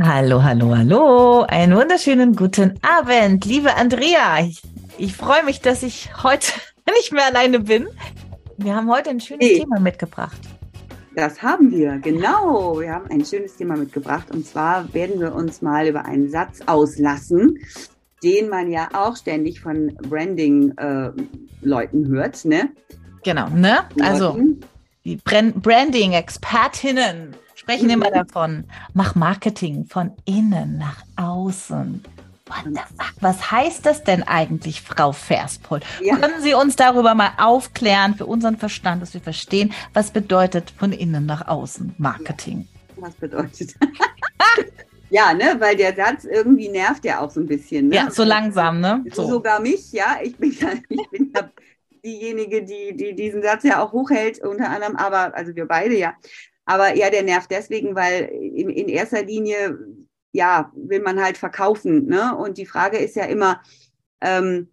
Hallo, hallo, hallo. Einen wunderschönen guten Abend, liebe Andrea. Ich, ich freue mich, dass ich heute nicht mehr alleine bin. Wir haben heute ein schönes hey. Thema mitgebracht. Das haben wir, genau. Wir haben ein schönes Thema mitgebracht. Und zwar werden wir uns mal über einen Satz auslassen, den man ja auch ständig von Branding-Leuten äh, hört, ne? Genau, ne? Also die Branding-Expertinnen sprechen immer davon, mach Marketing von innen nach außen. What the fuck? Was heißt das denn eigentlich, Frau Verspol? Ja. Können Sie uns darüber mal aufklären für unseren Verstand, dass wir verstehen, was bedeutet von innen nach außen Marketing? Ja. Was bedeutet? ja, ne, weil der Satz irgendwie nervt ja auch so ein bisschen. Ne? Ja, so langsam, ne? So. Sogar mich, ja. Ich bin ja, ich bin ja diejenige, die, die diesen Satz ja auch hochhält, unter anderem, aber, also wir beide ja. Aber ja, der nervt deswegen, weil in, in erster Linie, ja, will man halt verkaufen. Ne? Und die Frage ist ja immer, ähm,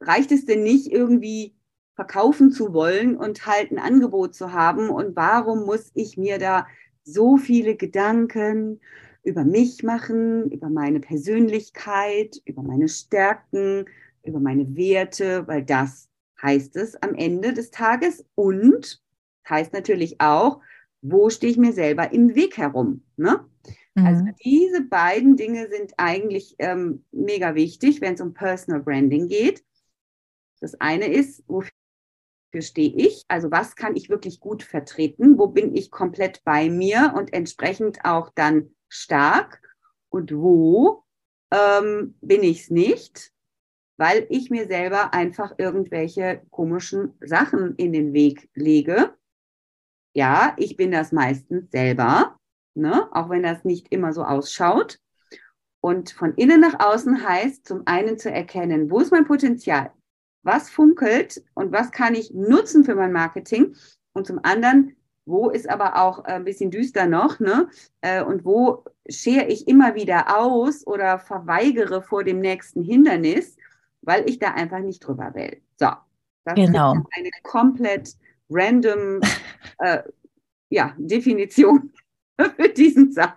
reicht es denn nicht irgendwie verkaufen zu wollen und halt ein Angebot zu haben? Und warum muss ich mir da so viele Gedanken über mich machen, über meine Persönlichkeit, über meine Stärken, über meine Werte, weil das heißt es am Ende des Tages und heißt natürlich auch, wo stehe ich mir selber im Weg herum. Ne? Mhm. Also diese beiden Dinge sind eigentlich ähm, mega wichtig, wenn es um Personal Branding geht. Das eine ist, wofür stehe ich? Also was kann ich wirklich gut vertreten? Wo bin ich komplett bei mir und entsprechend auch dann stark? Und wo ähm, bin ich es nicht? Weil ich mir selber einfach irgendwelche komischen Sachen in den Weg lege ja, ich bin das meistens selber, ne? auch wenn das nicht immer so ausschaut. Und von innen nach außen heißt zum einen zu erkennen, wo ist mein Potenzial? Was funkelt und was kann ich nutzen für mein Marketing? Und zum anderen, wo ist aber auch ein bisschen düster noch, ne? Äh, und wo schere ich immer wieder aus oder verweigere vor dem nächsten Hindernis, weil ich da einfach nicht drüber will. So, das genau. ist eine komplett random äh, ja, Definition für diesen Satz.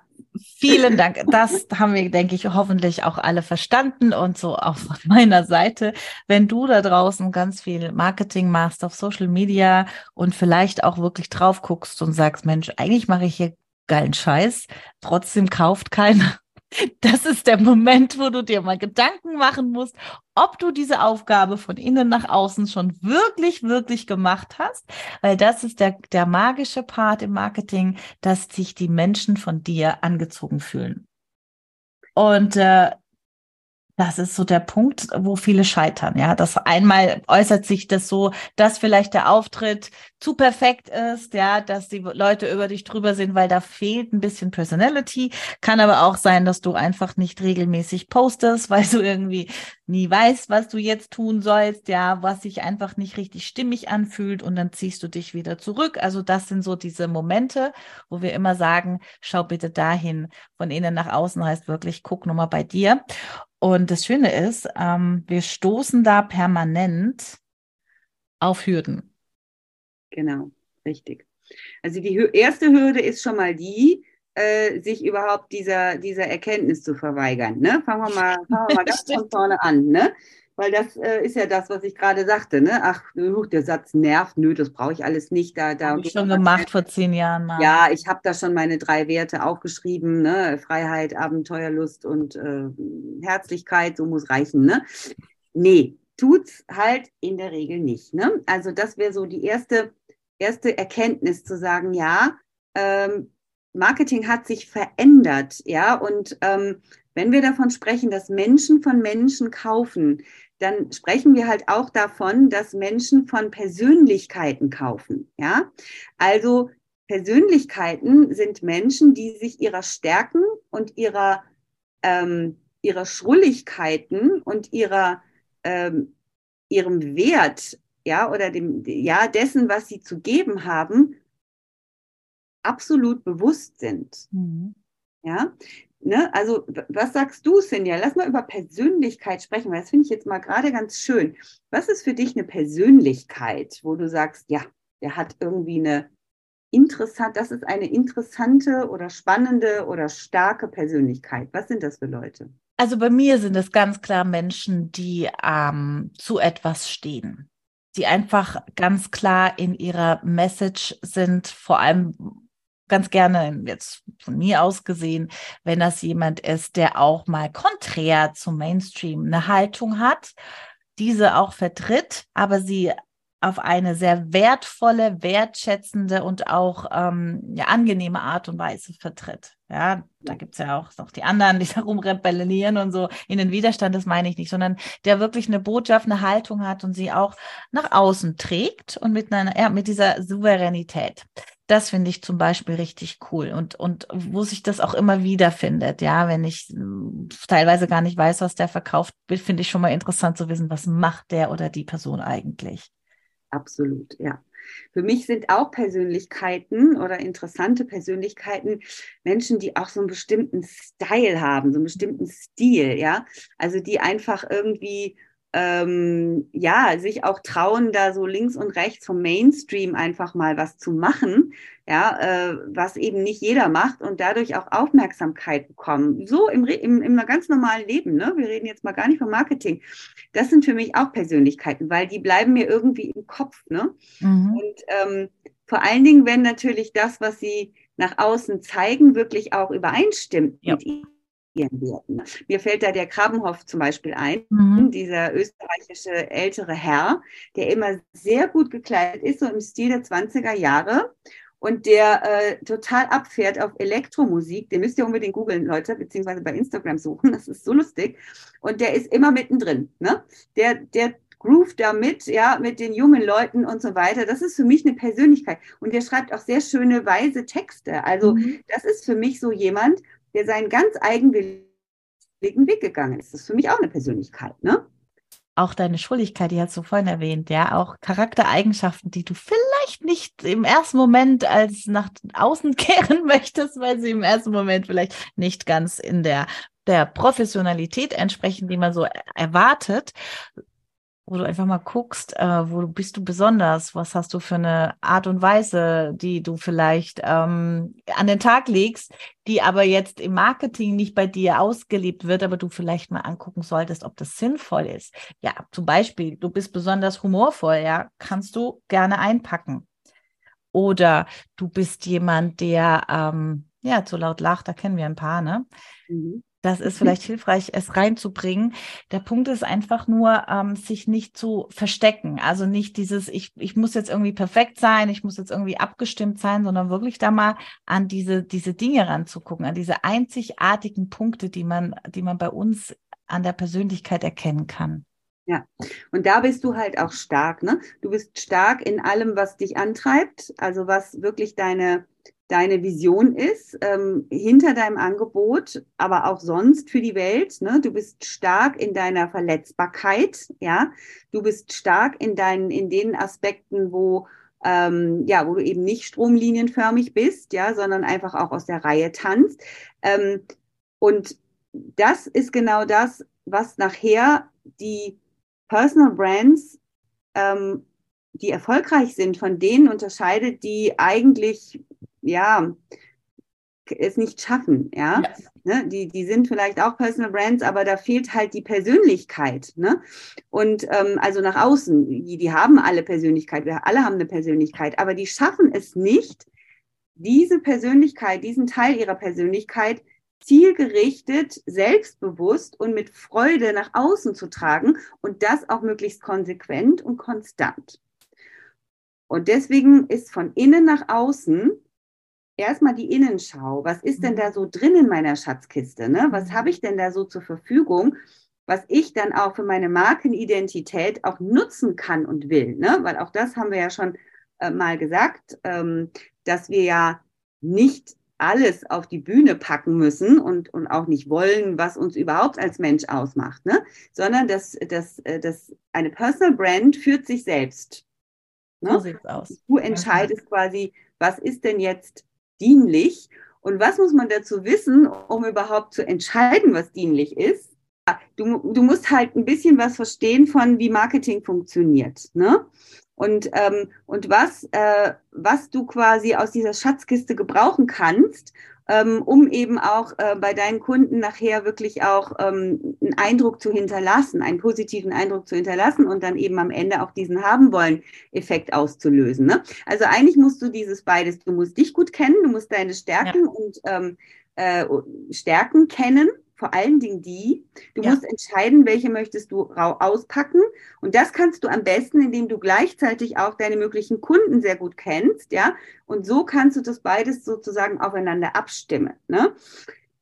Vielen Dank. Das haben wir, denke ich, hoffentlich auch alle verstanden und so auch von meiner Seite. Wenn du da draußen ganz viel Marketing machst auf Social Media und vielleicht auch wirklich drauf guckst und sagst, Mensch, eigentlich mache ich hier geilen Scheiß, trotzdem kauft keiner, das ist der Moment, wo du dir mal Gedanken machen musst, ob du diese Aufgabe von innen nach außen schon wirklich, wirklich gemacht hast, weil das ist der, der magische Part im Marketing, dass sich die Menschen von dir angezogen fühlen. Und äh, das ist so der Punkt, wo viele scheitern. Ja, das einmal äußert sich das so, dass vielleicht der Auftritt zu perfekt ist, ja, dass die Leute über dich drüber sind, weil da fehlt ein bisschen Personality. Kann aber auch sein, dass du einfach nicht regelmäßig postest, weil du irgendwie nie weißt, was du jetzt tun sollst, ja, was sich einfach nicht richtig stimmig anfühlt und dann ziehst du dich wieder zurück. Also das sind so diese Momente, wo wir immer sagen, schau bitte dahin. Von innen nach außen heißt wirklich, guck nochmal bei dir. Und das Schöne ist, ähm, wir stoßen da permanent auf Hürden. Genau, richtig. Also die erste Hürde ist schon mal die, äh, sich überhaupt dieser, dieser Erkenntnis zu verweigern. Ne? Fangen wir mal, fangen wir mal ganz von vorne an. Ne? weil das äh, ist ja das, was ich gerade sagte, ne? Ach, der Satz nervt, nö, das brauche ich alles nicht. Da, da habe ich schon gemacht vor zehn Jahren mal. Ja, ich habe da schon meine drei Werte aufgeschrieben, ne? Freiheit, Abenteuerlust und äh, Herzlichkeit, so muss reichen, ne? Nee, tut's halt in der Regel nicht. Ne? Also das wäre so die erste, erste Erkenntnis zu sagen, ja, ähm, Marketing hat sich verändert, ja, und ähm, wenn wir davon sprechen, dass Menschen von Menschen kaufen, dann sprechen wir halt auch davon, dass Menschen von Persönlichkeiten kaufen. Ja, also Persönlichkeiten sind Menschen, die sich ihrer Stärken und ihrer ähm, ihrer Schrulligkeiten und ihrer ähm, ihrem Wert, ja, oder dem, ja, dessen, was sie zu geben haben, absolut bewusst sind. Mhm. Ja, Ne? Also, was sagst du, Sinja? Lass mal über Persönlichkeit sprechen, weil das finde ich jetzt mal gerade ganz schön. Was ist für dich eine Persönlichkeit, wo du sagst, ja, der hat irgendwie eine interessant, das ist eine interessante oder spannende oder starke Persönlichkeit. Was sind das für Leute? Also bei mir sind es ganz klar Menschen, die ähm, zu etwas stehen, die einfach ganz klar in ihrer Message sind, vor allem ganz gerne jetzt von mir aus gesehen, wenn das jemand ist, der auch mal konträr zum Mainstream eine Haltung hat, diese auch vertritt, aber sie auf eine sehr wertvolle, wertschätzende und auch ähm, ja, angenehme Art und Weise vertritt. Ja, da gibt's ja auch noch die anderen, die da rumrebellieren und so in den Widerstand, das meine ich nicht, sondern der wirklich eine Botschaft, eine Haltung hat und sie auch nach außen trägt und mit einer, ja, mit dieser Souveränität. Das finde ich zum Beispiel richtig cool und, und wo sich das auch immer wieder findet. Ja, wenn ich hm, teilweise gar nicht weiß, was der verkauft, finde ich schon mal interessant zu wissen, was macht der oder die Person eigentlich. Absolut, ja. Für mich sind auch Persönlichkeiten oder interessante Persönlichkeiten Menschen, die auch so einen bestimmten Style haben, so einen bestimmten Stil, ja. Also die einfach irgendwie ähm, ja, sich auch trauen, da so links und rechts vom Mainstream einfach mal was zu machen, ja, äh, was eben nicht jeder macht und dadurch auch Aufmerksamkeit bekommen. So im, im, im ganz normalen Leben, ne? Wir reden jetzt mal gar nicht vom Marketing. Das sind für mich auch Persönlichkeiten, weil die bleiben mir irgendwie im Kopf, ne? Mhm. Und ähm, vor allen Dingen, wenn natürlich das, was sie nach außen zeigen, wirklich auch übereinstimmt ja. mit ihren Werten. Mir fällt da der Krabenhoff zum Beispiel ein, mhm. dieser österreichische ältere Herr, der immer sehr gut gekleidet ist, so im Stil der 20er Jahre und der äh, total abfährt auf Elektromusik. Den müsst ihr unbedingt googeln, Leute, beziehungsweise bei Instagram suchen. Das ist so lustig. Und der ist immer mittendrin. Ne? Der, der groovt da mit, ja, mit den jungen Leuten und so weiter. Das ist für mich eine Persönlichkeit. Und der schreibt auch sehr schöne, weise Texte. Also, mhm. das ist für mich so jemand, der seinen ganz eigenwilligen Weg gegangen ist. Das ist für mich auch eine Persönlichkeit, ne? Auch deine Schuldigkeit, die hast du vorhin erwähnt, ja, auch Charaktereigenschaften, die du vielleicht nicht im ersten Moment als nach außen kehren möchtest, weil sie im ersten Moment vielleicht nicht ganz in der der Professionalität entsprechen, die man so erwartet, wo du einfach mal guckst, äh, wo bist du besonders, was hast du für eine Art und Weise, die du vielleicht ähm, an den Tag legst, die aber jetzt im Marketing nicht bei dir ausgelebt wird, aber du vielleicht mal angucken solltest, ob das sinnvoll ist. Ja, zum Beispiel, du bist besonders humorvoll, ja, kannst du gerne einpacken. Oder du bist jemand, der ähm, ja zu laut lacht, da kennen wir ein paar, ne? Mhm. Das ist vielleicht hilfreich, es reinzubringen. Der Punkt ist einfach nur, ähm, sich nicht zu verstecken. Also nicht dieses, ich, ich muss jetzt irgendwie perfekt sein, ich muss jetzt irgendwie abgestimmt sein, sondern wirklich da mal an diese, diese Dinge ranzugucken, an diese einzigartigen Punkte, die man, die man bei uns an der Persönlichkeit erkennen kann. Ja, und da bist du halt auch stark, ne? Du bist stark in allem, was dich antreibt, also was wirklich deine, deine Vision ist, ähm, hinter deinem Angebot, aber auch sonst für die Welt. Ne? Du bist stark in deiner Verletzbarkeit, ja. Du bist stark in deinen, in den Aspekten, wo ähm, ja, wo du eben nicht stromlinienförmig bist, ja, sondern einfach auch aus der Reihe tanzt. Ähm, und das ist genau das, was nachher die Personal Brands ähm, die erfolgreich sind, von denen unterscheidet, die eigentlich ja, es nicht schaffen, ja. ja. Ne? Die, die sind vielleicht auch Personal Brands, aber da fehlt halt die Persönlichkeit. Ne? Und ähm, also nach außen, die, die haben alle Persönlichkeit, wir alle haben eine Persönlichkeit, aber die schaffen es nicht, diese Persönlichkeit, diesen Teil ihrer Persönlichkeit zielgerichtet, selbstbewusst und mit Freude nach außen zu tragen und das auch möglichst konsequent und konstant. Und deswegen ist von innen nach außen erstmal die Innenschau. Was ist denn da mhm. so drin in meiner Schatzkiste? Ne? Was mhm. habe ich denn da so zur Verfügung, was ich dann auch für meine Markenidentität auch nutzen kann und will? Ne? Weil auch das haben wir ja schon äh, mal gesagt, ähm, dass wir ja nicht alles auf die Bühne packen müssen und, und auch nicht wollen, was uns überhaupt als Mensch ausmacht, ne? sondern dass, dass, äh, dass eine Personal Brand führt sich selbst. Ne? So sieht's aus. Du entscheidest quasi, was ist denn jetzt dienlich und was muss man dazu wissen, um überhaupt zu entscheiden, was dienlich ist. Du, du musst halt ein bisschen was verstehen von, wie Marketing funktioniert. Ne? und, ähm, und was, äh, was du quasi aus dieser Schatzkiste gebrauchen kannst, ähm, um eben auch äh, bei deinen Kunden nachher wirklich auch ähm, einen Eindruck zu hinterlassen, einen positiven Eindruck zu hinterlassen und dann eben am Ende auch diesen haben wollen Effekt auszulösen. Ne? Also eigentlich musst du dieses beides, du musst dich gut kennen, du musst deine Stärken ja. und ähm, äh, Stärken kennen vor allen Dingen die. Du ja. musst entscheiden, welche möchtest du auspacken. Und das kannst du am besten, indem du gleichzeitig auch deine möglichen Kunden sehr gut kennst, ja. Und so kannst du das beides sozusagen aufeinander abstimmen. Ne?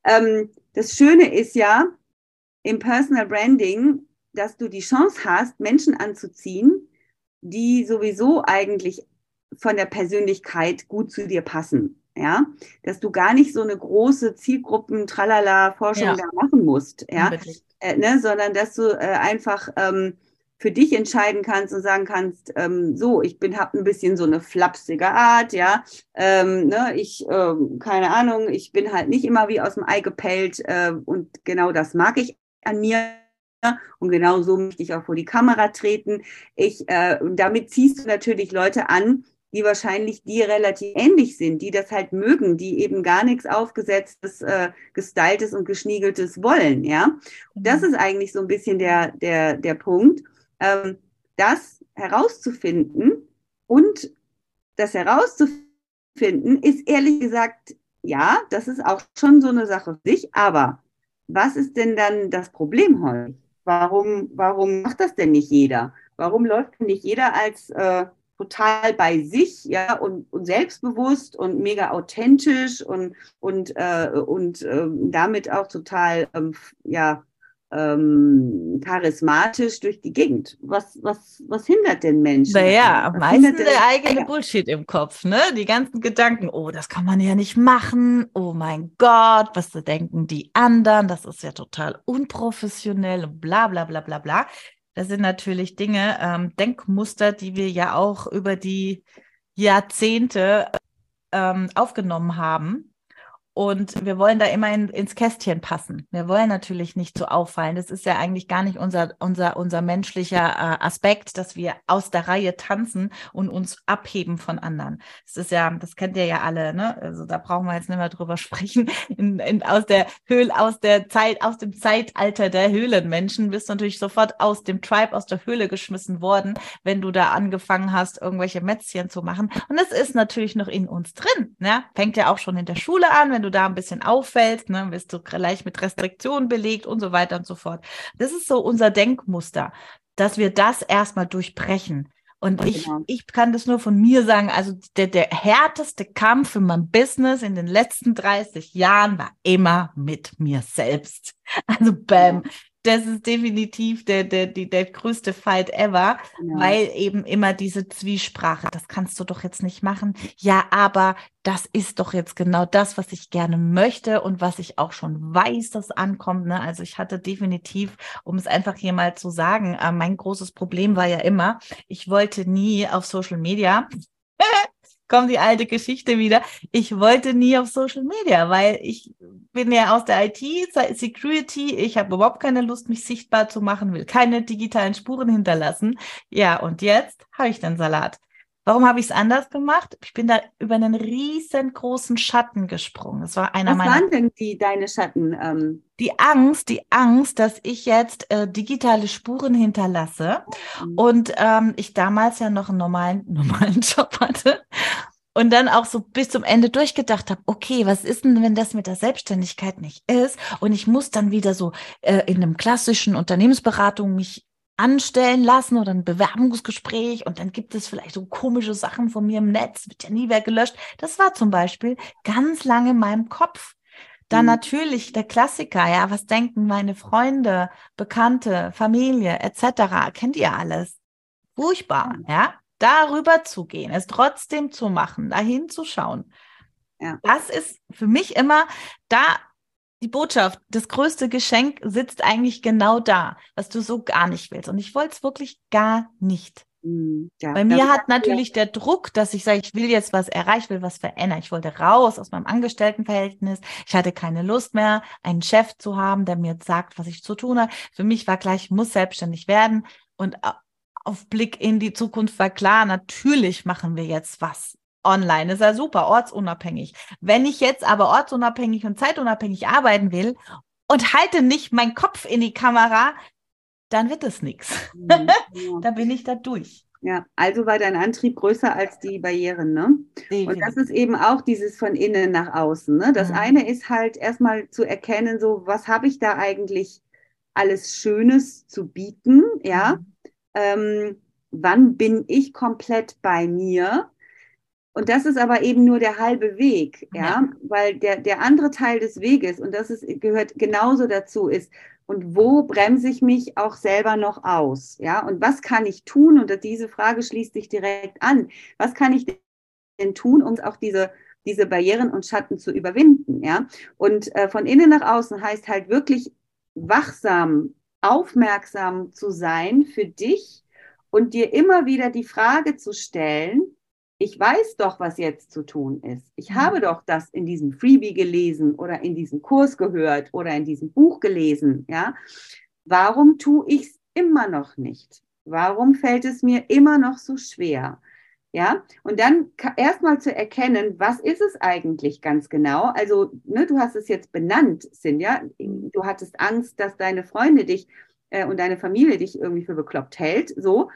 Ähm, das Schöne ist ja im Personal Branding, dass du die Chance hast, Menschen anzuziehen, die sowieso eigentlich von der Persönlichkeit gut zu dir passen ja, dass du gar nicht so eine große Zielgruppen Tralala Forschung ja. da machen musst, ja, äh, ne, sondern dass du äh, einfach ähm, für dich entscheiden kannst und sagen kannst, ähm, so, ich bin hab ein bisschen so eine flapsige Art, ja, ähm, ne, ich ähm, keine Ahnung, ich bin halt nicht immer wie aus dem Ei gepellt äh, und genau das mag ich an mir. Und genau so möchte ich auch vor die Kamera treten. Ich, äh, damit ziehst du natürlich Leute an, die wahrscheinlich dir relativ ähnlich sind, die das halt mögen, die eben gar nichts aufgesetztes, äh, gestyltes und geschniegeltes wollen, ja. Und das mhm. ist eigentlich so ein bisschen der, der, der Punkt, ähm, das herauszufinden und das herauszufinden ist ehrlich gesagt, ja, das ist auch schon so eine Sache für sich, aber was ist denn dann das Problem heute? Warum, warum macht das denn nicht jeder? Warum läuft nicht jeder als äh, total bei sich, ja, und, und selbstbewusst und mega authentisch und, und, äh, und äh, damit auch total, ähm, ja, ähm, charismatisch durch die Gegend. Was, was, was hindert den Menschen? Naja, meistens der eigene Bullshit im Kopf, ne? Die ganzen Gedanken, oh, das kann man ja nicht machen, oh mein Gott, was denken die anderen, das ist ja total unprofessionell und bla bla bla bla bla. Das sind natürlich Dinge, ähm, Denkmuster, die wir ja auch über die Jahrzehnte ähm, aufgenommen haben und wir wollen da immer in, ins Kästchen passen. Wir wollen natürlich nicht so auffallen. Das ist ja eigentlich gar nicht unser, unser, unser menschlicher äh, Aspekt, dass wir aus der Reihe tanzen und uns abheben von anderen. Das ist ja, das kennt ihr ja alle, ne? Also da brauchen wir jetzt nicht mehr drüber sprechen. In, in, aus der Höhle, aus der Zeit, aus dem Zeitalter der Höhlenmenschen bist du natürlich sofort aus dem Tribe, aus der Höhle geschmissen worden, wenn du da angefangen hast, irgendwelche Mätzchen zu machen. Und das ist natürlich noch in uns drin. Ne? Fängt ja auch schon in der Schule an, wenn du da ein bisschen auffällst, ne, wirst du gleich mit Restriktionen belegt und so weiter und so fort. Das ist so unser Denkmuster, dass wir das erstmal durchbrechen. Und ich, genau. ich kann das nur von mir sagen, also der, der härteste Kampf in meinem Business in den letzten 30 Jahren war immer mit mir selbst. Also bam, das ist definitiv der, der, der, der größte Fight ever, ja. weil eben immer diese Zwiesprache, das kannst du doch jetzt nicht machen. Ja, aber das ist doch jetzt genau das, was ich gerne möchte und was ich auch schon weiß, dass ankommt. Ne? Also ich hatte definitiv, um es einfach hier mal zu sagen, äh, mein großes Problem war ja immer, ich wollte nie auf Social Media kommt die alte Geschichte wieder. Ich wollte nie auf Social Media, weil ich bin ja aus der IT, Security. Ich habe überhaupt keine Lust, mich sichtbar zu machen, will keine digitalen Spuren hinterlassen. Ja, und jetzt habe ich den Salat. Warum habe ich es anders gemacht? Ich bin da über einen riesengroßen Schatten gesprungen. Das war einer Was meiner. waren denn die deine Schatten? Ähm, Die Angst, die Angst, dass ich jetzt äh, digitale Spuren hinterlasse Mhm. und ähm, ich damals ja noch einen normalen, normalen Job hatte und dann auch so bis zum Ende durchgedacht habe, okay, was ist denn, wenn das mit der Selbstständigkeit nicht ist und ich muss dann wieder so äh, in einem klassischen Unternehmensberatung mich anstellen lassen oder ein Bewerbungsgespräch und dann gibt es vielleicht so komische Sachen von mir im Netz, wird ja nie wer gelöscht. Das war zum Beispiel ganz lange in meinem Kopf. Dann Mhm. natürlich der Klassiker, ja, was denken meine Freunde, Bekannte, Familie etc. Kennt ihr alles? Furchtbar, ja. Darüber zu gehen, es trotzdem zu machen, dahin zu schauen. Ja. Das ist für mich immer da die Botschaft, das größte Geschenk sitzt eigentlich genau da, was du so gar nicht willst. Und ich wollte es wirklich gar nicht. Mhm. Ja, Bei mir hat natürlich der Druck, dass ich sage, ich will jetzt was erreichen, will was verändern. Ich wollte raus aus meinem Angestelltenverhältnis. Ich hatte keine Lust mehr, einen Chef zu haben, der mir sagt, was ich zu tun habe. Für mich war klar, ich muss selbstständig werden. Und au- auf Blick in die Zukunft war klar, natürlich machen wir jetzt was online. Ist ja super, ortsunabhängig. Wenn ich jetzt aber ortsunabhängig und zeitunabhängig arbeiten will und halte nicht meinen Kopf in die Kamera, dann wird es nichts. Da bin ich da durch. Ja, also war dein Antrieb größer als die Barrieren, ne? Und das ist eben auch dieses von innen nach außen. Ne? Das Mhm. eine ist halt erstmal zu erkennen, so was habe ich da eigentlich alles Schönes zu bieten, ja? Mhm. Ähm, wann bin ich komplett bei mir? Und das ist aber eben nur der halbe Weg, ja, Ja. weil der, der andere Teil des Weges, und das ist, gehört genauso dazu, ist, und wo bremse ich mich auch selber noch aus, ja, und was kann ich tun? Und diese Frage schließt sich direkt an. Was kann ich denn tun, um auch diese, diese Barrieren und Schatten zu überwinden, ja? Und äh, von innen nach außen heißt halt wirklich wachsam, aufmerksam zu sein für dich und dir immer wieder die Frage zu stellen, ich weiß doch, was jetzt zu tun ist. Ich Mhm. habe doch das in diesem Freebie gelesen oder in diesem Kurs gehört oder in diesem Buch gelesen, ja? Warum tue ich es immer noch nicht? Warum fällt es mir immer noch so schwer? Ja, und dann erstmal zu erkennen, was ist es eigentlich ganz genau? Also, ne, du hast es jetzt benannt, Sinja. Du hattest Angst, dass deine Freunde dich äh, und deine Familie dich irgendwie für bekloppt hält. So,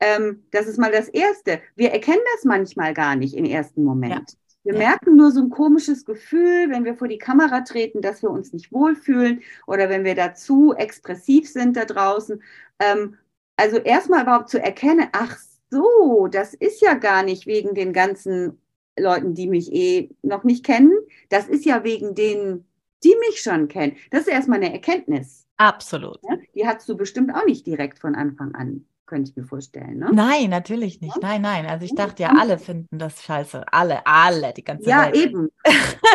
ähm, das ist mal das Erste. Wir erkennen das manchmal gar nicht im ersten Moment. Wir Ja. merken nur so ein komisches Gefühl, wenn wir vor die Kamera treten, dass wir uns nicht wohlfühlen oder wenn wir dazu expressiv sind da draußen. Ähm, also erstmal überhaupt zu erkennen, ach so, das ist ja gar nicht wegen den ganzen Leuten, die mich eh noch nicht kennen. Das ist ja wegen denen, die mich schon kennen. Das ist erstmal eine Erkenntnis. Absolut. Ja? Die hast du bestimmt auch nicht direkt von Anfang an, könnte ich mir vorstellen. Ne? Nein, natürlich nicht. Nein, nein. Also ich dachte ja, alle finden das scheiße. Alle, alle, die ganze Ja, Welt. eben.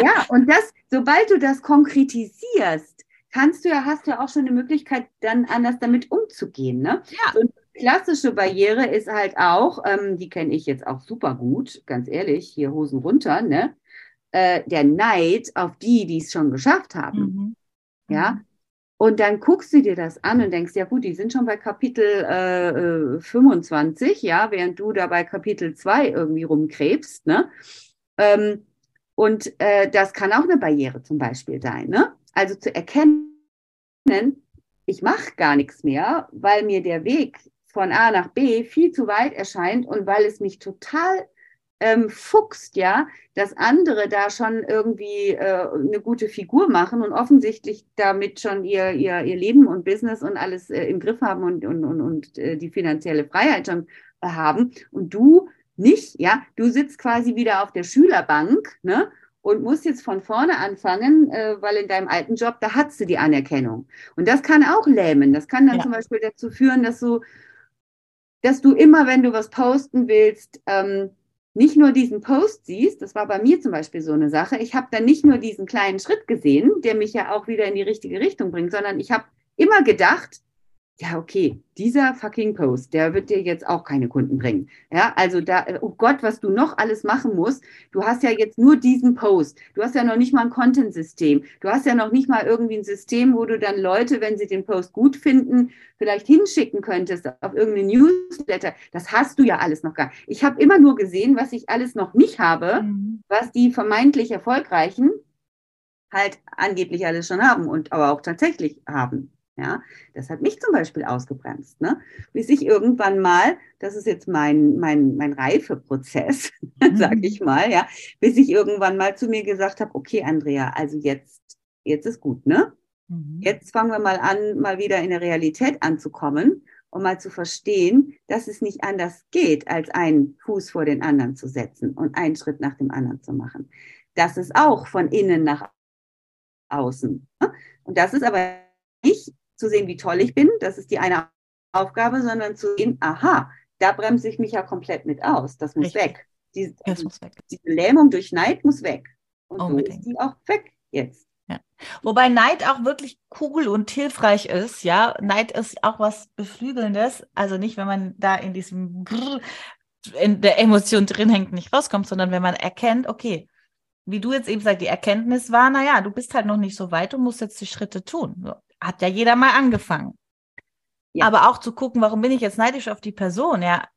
ja, und das, sobald du das konkretisierst, kannst du ja, hast du ja auch schon eine Möglichkeit, dann anders damit umzugehen. Ne? Ja. Eine klassische Barriere ist halt auch, ähm, die kenne ich jetzt auch super gut, ganz ehrlich, hier Hosen runter, ne? Äh, der Neid auf die, die es schon geschafft haben. Mhm. Ja. Und dann guckst du dir das an und denkst, ja gut, die sind schon bei Kapitel äh, äh, 25, ja, während du da bei Kapitel 2 irgendwie rumkrebst, ne? Ähm, und äh, das kann auch eine Barriere zum Beispiel sein, ne? Also zu erkennen, ich mache gar nichts mehr, weil mir der Weg von A nach B viel zu weit erscheint und weil es mich total ähm, fuchst, ja, dass andere da schon irgendwie äh, eine gute Figur machen und offensichtlich damit schon ihr, ihr, ihr Leben und Business und alles äh, im Griff haben und, und, und, und äh, die finanzielle Freiheit schon äh, haben und du nicht, ja, du sitzt quasi wieder auf der Schülerbank, ne? Und musst jetzt von vorne anfangen, äh, weil in deinem alten Job, da hattest du die Anerkennung. Und das kann auch lähmen. Das kann dann Ja. zum Beispiel dazu führen, dass du, dass du immer, wenn du was posten willst, ähm, nicht nur diesen Post siehst, das war bei mir zum Beispiel so eine Sache, ich habe dann nicht nur diesen kleinen Schritt gesehen, der mich ja auch wieder in die richtige Richtung bringt, sondern ich habe immer gedacht, ja, okay, dieser fucking Post, der wird dir jetzt auch keine Kunden bringen. Ja, also da, oh Gott, was du noch alles machen musst. Du hast ja jetzt nur diesen Post. Du hast ja noch nicht mal ein Content-System. Du hast ja noch nicht mal irgendwie ein System, wo du dann Leute, wenn sie den Post gut finden, vielleicht hinschicken könntest auf irgendeine Newsletter. Das hast du ja alles noch gar. Ich habe immer nur gesehen, was ich alles noch nicht habe, mhm. was die vermeintlich Erfolgreichen halt angeblich alles schon haben und aber auch tatsächlich haben. Ja, das hat mich zum Beispiel ausgebremst, ne? bis ich irgendwann mal, das ist jetzt mein, mein, mein Reifeprozess, mhm. sage ich mal, ja, bis ich irgendwann mal zu mir gesagt habe, okay, Andrea, also jetzt, jetzt ist gut, ne? Mhm. Jetzt fangen wir mal an, mal wieder in der Realität anzukommen und mal zu verstehen, dass es nicht anders geht, als einen Fuß vor den anderen zu setzen und einen Schritt nach dem anderen zu machen. Das ist auch von innen nach außen. Ne? Und das ist aber nicht zu sehen, wie toll ich bin, das ist die eine Aufgabe, sondern zu sehen, aha, da bremse ich mich ja komplett mit aus. Das muss Richtig. weg. Diese, das muss weg. Diese Lähmung durch Neid muss weg. Und Unbedingt. so ist die auch weg jetzt. Ja. Wobei Neid auch wirklich cool und hilfreich ist, ja. Neid ist auch was Beflügelndes. Also nicht, wenn man da in diesem Grrr, in der Emotion drin hängt, nicht rauskommt, sondern wenn man erkennt, okay, wie du jetzt eben sagst, die Erkenntnis war, naja, du bist halt noch nicht so weit, du musst jetzt die Schritte tun. So hat ja jeder mal angefangen. Ja. Aber auch zu gucken, warum bin ich jetzt neidisch auf die Person, ja,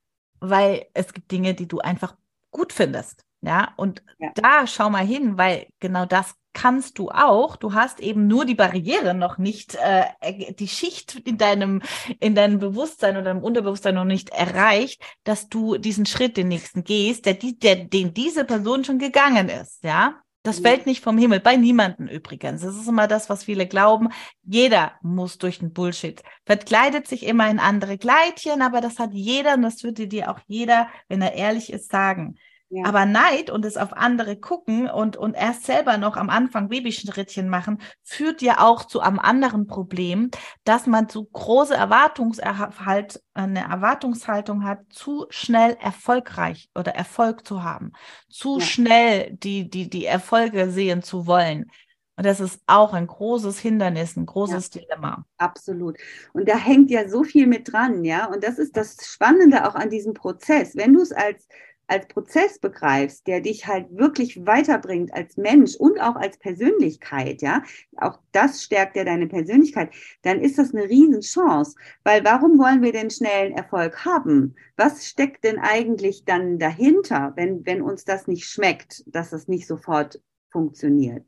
weil es gibt Dinge, die du einfach gut findest, ja, und ja. da schau mal hin, weil genau das kannst du auch. Du hast eben nur die Barriere noch nicht, äh, die Schicht in deinem, in deinem Bewusstsein oder deinem Unterbewusstsein noch nicht erreicht, dass du diesen Schritt den nächsten gehst, der, der, den diese Person schon gegangen ist, ja. Das fällt nicht vom Himmel, bei niemanden übrigens. Das ist immer das, was viele glauben. Jeder muss durch den Bullshit. Verkleidet sich immer in andere Kleidchen, aber das hat jeder und das würde dir auch jeder, wenn er ehrlich ist, sagen. Ja. Aber Neid und es auf andere gucken und, und erst selber noch am Anfang Babyschrittchen machen, führt ja auch zu einem anderen Problem, dass man zu große Erwartungserhalt, eine Erwartungshaltung hat, zu schnell erfolgreich oder Erfolg zu haben, zu ja. schnell die, die, die Erfolge sehen zu wollen. Und das ist auch ein großes Hindernis, ein großes ja, Dilemma. Absolut. Und da hängt ja so viel mit dran, ja. Und das ist das Spannende auch an diesem Prozess. Wenn du es als als Prozess begreifst, der dich halt wirklich weiterbringt als Mensch und auch als Persönlichkeit, ja, auch das stärkt ja deine Persönlichkeit, dann ist das eine Riesenchance. Weil warum wollen wir denn schnellen Erfolg haben? Was steckt denn eigentlich dann dahinter, wenn, wenn uns das nicht schmeckt, dass das nicht sofort funktioniert?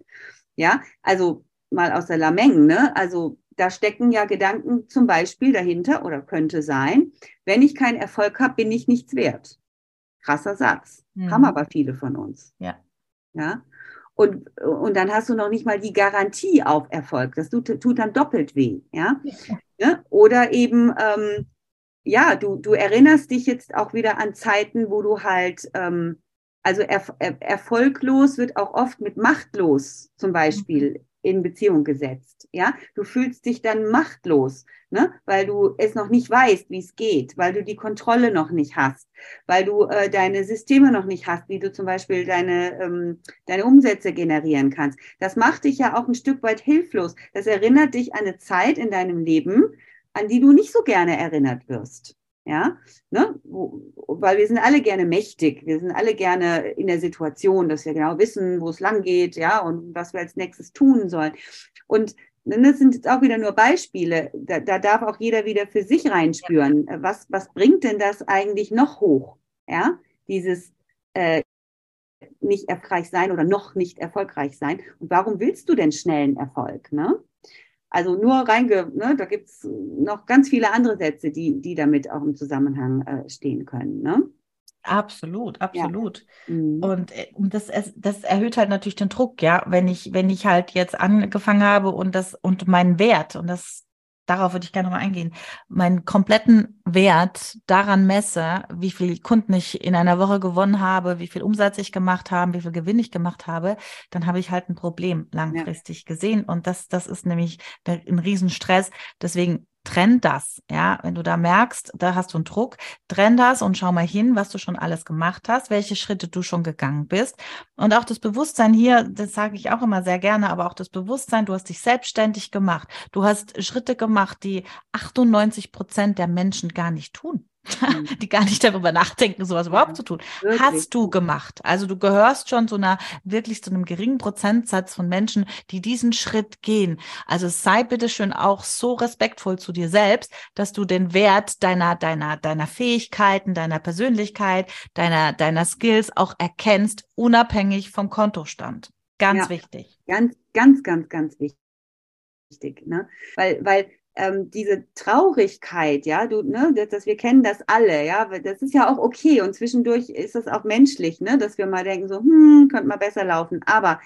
Ja, also mal aus der Lameng, ne? Also da stecken ja Gedanken zum Beispiel dahinter oder könnte sein, wenn ich keinen Erfolg habe, bin ich nichts wert. Krasser Satz. Mhm. Haben aber viele von uns. Ja. Ja. Und, und dann hast du noch nicht mal die Garantie auf Erfolg. Das tut, tut dann doppelt weh. Ja. ja? Oder eben, ähm, ja, du, du erinnerst dich jetzt auch wieder an Zeiten, wo du halt, ähm, also er, er, erfolglos wird auch oft mit machtlos zum Beispiel mhm in Beziehung gesetzt. Ja, du fühlst dich dann machtlos, ne? weil du es noch nicht weißt, wie es geht, weil du die Kontrolle noch nicht hast, weil du äh, deine Systeme noch nicht hast, wie du zum Beispiel deine, ähm, deine Umsätze generieren kannst. Das macht dich ja auch ein Stück weit hilflos. Das erinnert dich an eine Zeit in deinem Leben, an die du nicht so gerne erinnert wirst. Ja, ne? weil wir sind alle gerne mächtig, wir sind alle gerne in der Situation, dass wir genau wissen, wo es lang geht, ja, und was wir als nächstes tun sollen. Und ne, das sind jetzt auch wieder nur Beispiele. Da, da darf auch jeder wieder für sich reinspüren. Was, was bringt denn das eigentlich noch hoch? Ja, dieses äh, nicht erfolgreich sein oder noch nicht erfolgreich sein. Und warum willst du denn schnellen Erfolg? Ne? Also nur reinge, ne, da gibt es noch ganz viele andere Sätze, die, die damit auch im Zusammenhang äh, stehen können. Ne? Absolut, absolut. Ja. Mhm. Und, äh, und das, das erhöht halt natürlich den Druck, ja, wenn ich, wenn ich halt jetzt angefangen habe und das und meinen Wert, und das darauf würde ich gerne noch mal eingehen, meinen kompletten Wert daran messe, wie viel Kunden ich in einer Woche gewonnen habe, wie viel Umsatz ich gemacht habe, wie viel Gewinn ich gemacht habe, dann habe ich halt ein Problem langfristig ja. gesehen. Und das, das ist nämlich ein Riesenstress. Deswegen trenn das. Ja, wenn du da merkst, da hast du einen Druck, trenn das und schau mal hin, was du schon alles gemacht hast, welche Schritte du schon gegangen bist. Und auch das Bewusstsein hier, das sage ich auch immer sehr gerne, aber auch das Bewusstsein, du hast dich selbstständig gemacht. Du hast Schritte gemacht, die 98 Prozent der Menschen gar nicht tun. Mhm. die gar nicht darüber nachdenken, sowas überhaupt ja, zu tun. Wirklich. Hast du gemacht. Also du gehörst schon zu einer, wirklich zu einem geringen Prozentsatz von Menschen, die diesen Schritt gehen. Also sei bitte schön auch so respektvoll zu dir selbst, dass du den Wert deiner, deiner, deiner Fähigkeiten, deiner Persönlichkeit, deiner, deiner Skills auch erkennst, unabhängig vom Kontostand. Ganz ja, wichtig. Ganz, ganz, ganz, ganz wichtig. Ne? Weil, weil ähm, diese Traurigkeit, ja, du, ne, das, das, wir kennen das alle, ja, das ist ja auch okay und zwischendurch ist das auch menschlich, ne, dass wir mal denken so, hm, könnte mal besser laufen, aber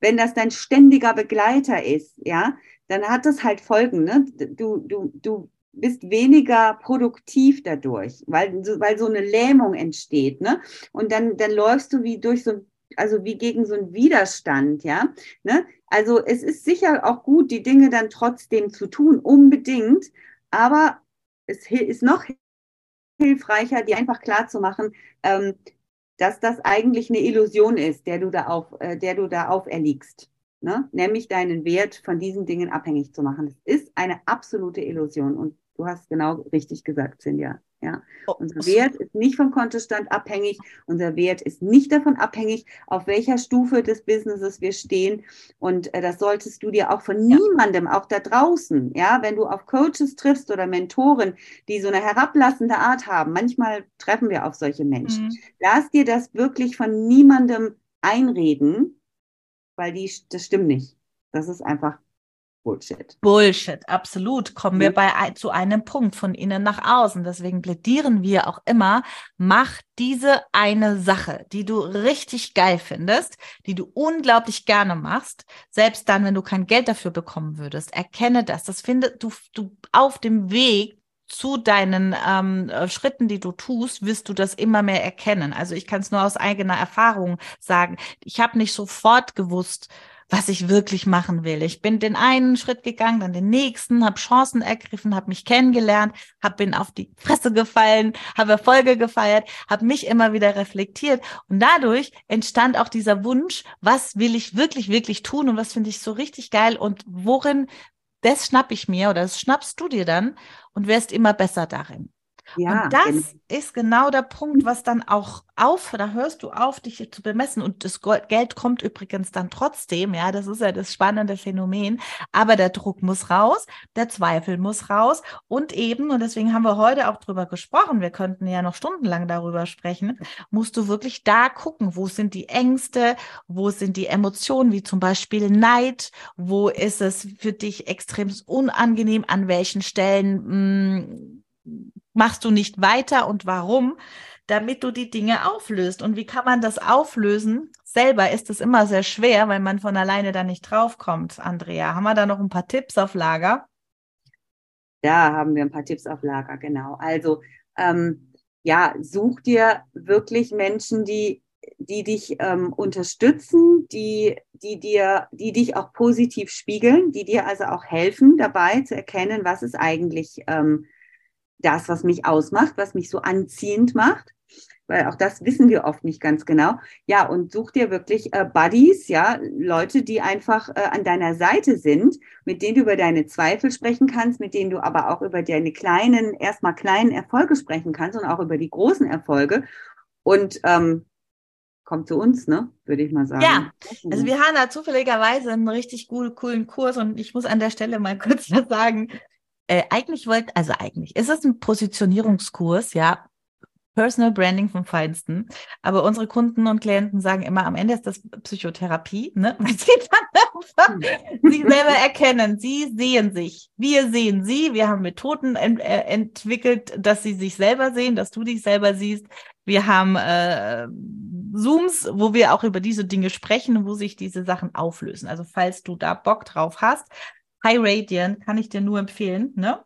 wenn das dein ständiger Begleiter ist, ja, dann hat das halt Folgen, ne, du, du, du bist weniger produktiv dadurch, weil, weil so eine Lähmung entsteht, ne, und dann, dann läufst du wie durch so also wie gegen so einen Widerstand, ja. Ne? Also es ist sicher auch gut, die Dinge dann trotzdem zu tun, unbedingt, aber es ist noch hilfreicher, dir einfach klar zu machen, ähm, dass das eigentlich eine Illusion ist, der du da auf, äh, der du da auferliegst. Ne? Nämlich deinen Wert von diesen Dingen abhängig zu machen. Es ist eine absolute Illusion und du hast genau richtig gesagt, Cindy. Ja, oh, unser Wert ist nicht vom Kontostand abhängig. Unser Wert ist nicht davon abhängig, auf welcher Stufe des Businesses wir stehen. Und äh, das solltest du dir auch von ja. niemandem, auch da draußen, ja, wenn du auf Coaches triffst oder Mentoren, die so eine herablassende Art haben. Manchmal treffen wir auf solche Menschen. Mhm. Lass dir das wirklich von niemandem einreden, weil die, das stimmt nicht. Das ist einfach Bullshit. Bullshit, absolut. Kommen wir bei zu einem Punkt von innen nach außen. Deswegen plädieren wir auch immer, mach diese eine Sache, die du richtig geil findest, die du unglaublich gerne machst, selbst dann, wenn du kein Geld dafür bekommen würdest. Erkenne das. Das findet du, du auf dem Weg zu deinen ähm, äh, Schritten, die du tust, wirst du das immer mehr erkennen. Also ich kann es nur aus eigener Erfahrung sagen. Ich habe nicht sofort gewusst, was ich wirklich machen will. Ich bin den einen Schritt gegangen, dann den nächsten, habe Chancen ergriffen, habe mich kennengelernt, hab, bin auf die Fresse gefallen, habe Erfolge gefeiert, habe mich immer wieder reflektiert und dadurch entstand auch dieser Wunsch, was will ich wirklich, wirklich tun und was finde ich so richtig geil und worin, das schnapp ich mir oder das schnappst du dir dann und wirst immer besser darin. Ja, und das genau. ist genau der Punkt, was dann auch auf, da hörst du auf, dich zu bemessen. Und das Geld kommt übrigens dann trotzdem, ja, das ist ja das spannende Phänomen. Aber der Druck muss raus, der Zweifel muss raus. Und eben, und deswegen haben wir heute auch drüber gesprochen, wir könnten ja noch stundenlang darüber sprechen, musst du wirklich da gucken, wo sind die Ängste, wo sind die Emotionen, wie zum Beispiel Neid, wo ist es für dich extrem unangenehm, an welchen Stellen, mh, hm, machst du nicht weiter und warum, damit du die Dinge auflöst. Und wie kann man das auflösen? Selber ist es immer sehr schwer, weil man von alleine da nicht draufkommt. Andrea, haben wir da noch ein paar Tipps auf Lager? Da haben wir ein paar Tipps auf Lager, genau. Also ähm, ja, such dir wirklich Menschen, die die dich ähm, unterstützen, die, die dir, die dich auch positiv spiegeln, die dir also auch helfen dabei zu erkennen, was ist eigentlich ähm, das, was mich ausmacht, was mich so anziehend macht. Weil auch das wissen wir oft nicht ganz genau. Ja, und such dir wirklich äh, Buddies, ja, Leute, die einfach äh, an deiner Seite sind, mit denen du über deine Zweifel sprechen kannst, mit denen du aber auch über deine kleinen, erstmal kleinen Erfolge sprechen kannst und auch über die großen Erfolge. Und ähm, kommt zu uns, ne? Würde ich mal sagen. Ja, also wir haben da zufälligerweise einen richtig cool, coolen Kurs und ich muss an der Stelle mal kurz was sagen äh, eigentlich wollt, also eigentlich ist es ein Positionierungskurs, ja, Personal Branding vom Feinsten. Aber unsere Kunden und Klienten sagen immer, am Ende ist das Psychotherapie, ne? Weil sie dann einfach sie selber erkennen. Sie sehen sich. Wir sehen sie. Wir haben Methoden ent äh, entwickelt, dass sie sich selber sehen, dass du dich selber siehst. Wir haben äh, Zooms, wo wir auch über diese Dinge sprechen, wo sich diese Sachen auflösen. Also falls du da Bock drauf hast, High Radiant kann ich dir nur empfehlen, ne?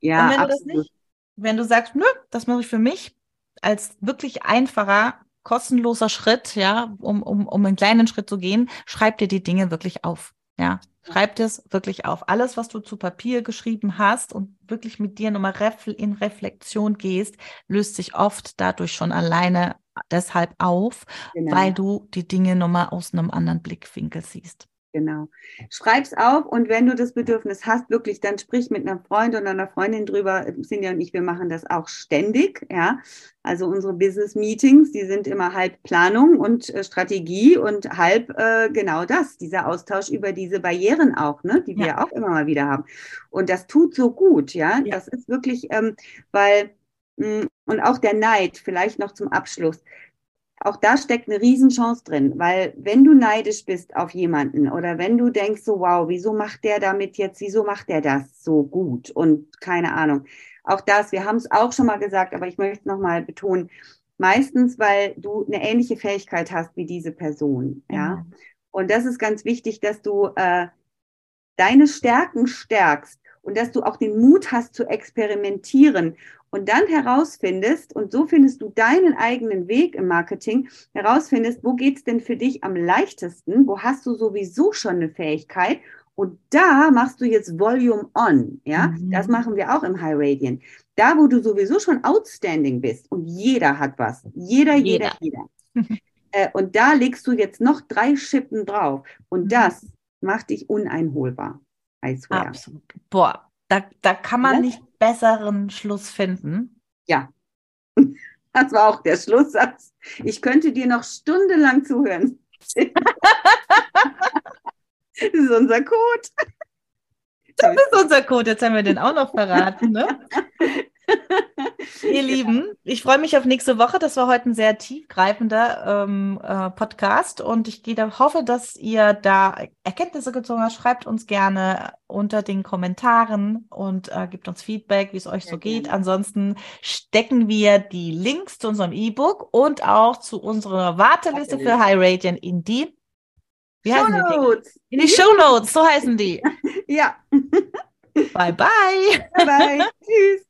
Ja, Und wenn absolut. du das nicht, wenn du sagst, nö, das mache ich für mich als wirklich einfacher, kostenloser Schritt, ja, um, um, um einen kleinen Schritt zu gehen, schreib dir die Dinge wirklich auf, ja. Schreib das wirklich auf. Alles, was du zu Papier geschrieben hast und wirklich mit dir nochmal in Reflexion gehst, löst sich oft dadurch schon alleine deshalb auf, genau. weil du die Dinge nochmal aus einem anderen Blickwinkel siehst. Genau. Schreib's auf und wenn du das Bedürfnis hast, wirklich, dann sprich mit einer Freundin oder einer Freundin drüber. Sinja und ich, wir machen das auch ständig, ja. Also unsere Business Meetings, die sind immer halb Planung und äh, Strategie und halb äh, genau das, dieser Austausch über diese Barrieren auch, ne, die wir ja. auch immer mal wieder haben. Und das tut so gut, ja. ja. Das ist wirklich, ähm, weil mm, und auch der Neid, vielleicht noch zum Abschluss auch da steckt eine Riesenchance drin, weil wenn du neidisch bist auf jemanden oder wenn du denkst so, wow, wieso macht der damit jetzt, wieso macht der das so gut und keine Ahnung. Auch das, wir haben es auch schon mal gesagt, aber ich möchte es nochmal betonen, meistens, weil du eine ähnliche Fähigkeit hast wie diese Person, ja. Mhm. Und das ist ganz wichtig, dass du äh, deine Stärken stärkst und dass du auch den Mut hast zu experimentieren und dann herausfindest, und so findest du deinen eigenen Weg im Marketing, herausfindest, wo geht's denn für dich am leichtesten, wo hast du sowieso schon eine Fähigkeit und da machst du jetzt Volume on, ja, mhm. das machen wir auch im High Radiant. Da, wo du sowieso schon outstanding bist und jeder hat was, jeder, jeder, jeder. jeder. äh, und da legst du jetzt noch drei Schippen drauf und mhm. das macht dich uneinholbar. I swear. Absolut. Boah, da, da kann man ja? nicht besseren Schluss finden. Ja, das war auch der Schlusssatz. Ich könnte dir noch stundenlang zuhören. das ist unser Code. Das ist unser Code. Jetzt haben wir den auch noch verraten. Ne? Ihr Lieben, ich freue mich auf nächste Woche. Das war heute ein sehr tiefgreifender ähm, äh, Podcast und ich gehe, hoffe, dass ihr da Erkenntnisse gezogen habt. Schreibt uns gerne unter den Kommentaren und äh, gibt uns Feedback, wie es euch so geht. Ansonsten stecken wir die Links zu unserem E-Book und auch zu unserer Warteliste für High Radiant in die wie Show Notes. Die? In die Show Notes, so heißen die. ja. Bye bye. Bye bye. Tschüss.